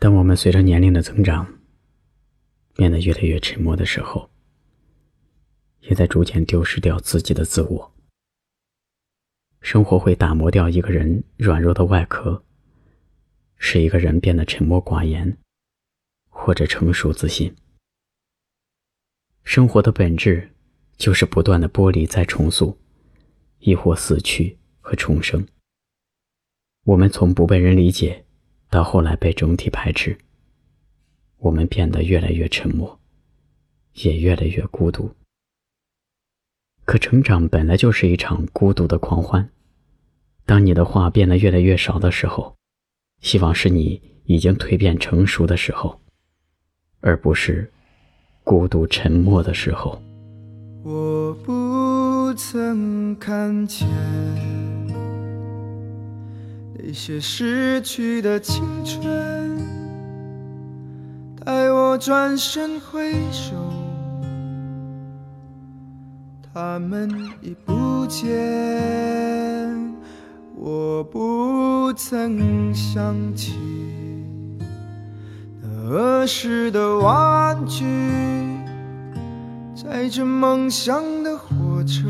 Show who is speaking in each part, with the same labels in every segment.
Speaker 1: 当我们随着年龄的增长，变得越来越沉默的时候，也在逐渐丢失掉自己的自我。生活会打磨掉一个人软弱的外壳，使一个人变得沉默寡言，或者成熟自信。生活的本质就是不断的剥离再重塑，亦或死去和重生。我们从不被人理解，到后来被整体排斥。我们变得越来越沉默，也越来越孤独。可成长本来就是一场孤独的狂欢。当你的话变得越来越少的时候，希望是你已经蜕变成熟的时候，而不是孤独沉默的时候。
Speaker 2: 我不曾看见那些逝去的青春，待我转身回首，他们已不见。我不曾想起那儿时的玩具，载着梦想的火车，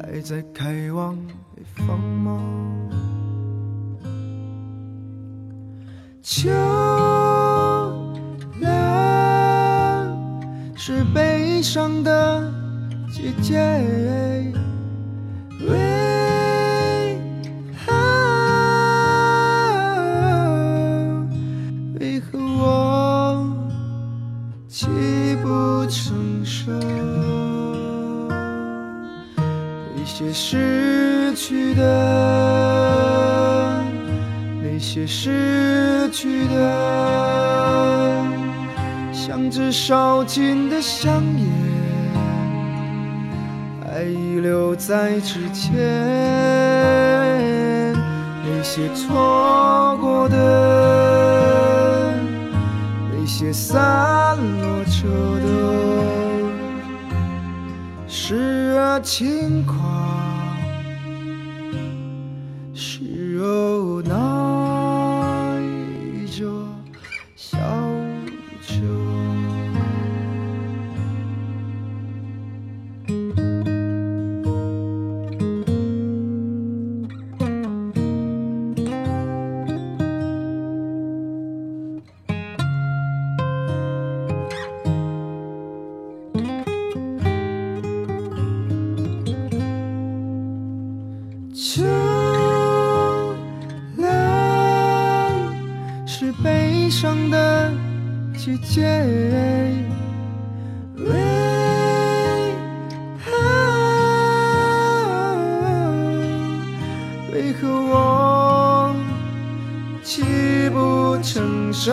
Speaker 2: 还在开往秋凉是悲伤的季节为何为何我泣不成声那些失去的，那些失去的，像只烧尽的香烟，还遗留在指尖。那些错过的，那些散落着的，时而轻狂。是悲伤的季节，为何为何我泣不成声？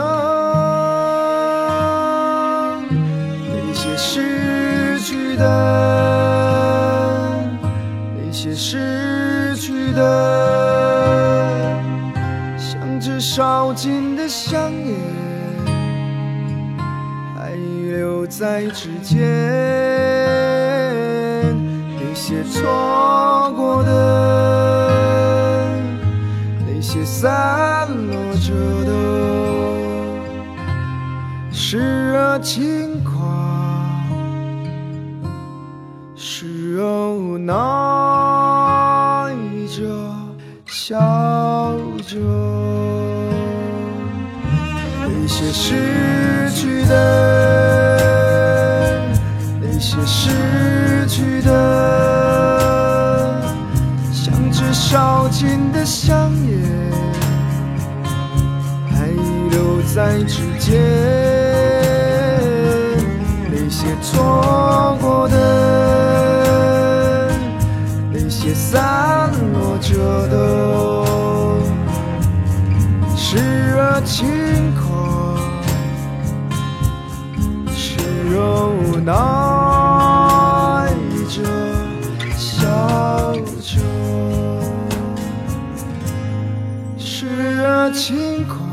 Speaker 2: 那些失去的，那些失去。的，烧尽的香烟，还留在指尖。那些错过的，那些散落着的，时而轻狂，时而无奈。笑着，些失去的，那些失去的，像只烧尽的香烟，还遗留在指尖。那些错过的，那些散轻狂，是无奈着，笑着，时而轻狂。